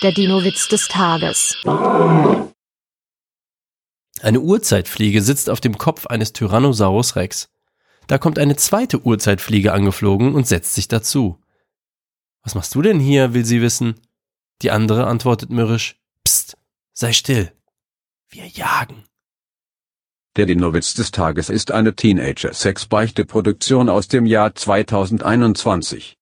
Der Dino-Witz des Tages. Eine Urzeitfliege sitzt auf dem Kopf eines Tyrannosaurus Rex. Da kommt eine zweite Urzeitfliege angeflogen und setzt sich dazu. Was machst du denn hier, will sie wissen. Die andere antwortet mürrisch, Psst, sei still. Wir jagen. Der Dinowitz des Tages ist eine Teenager-Sex-Beichte-Produktion aus dem Jahr 2021.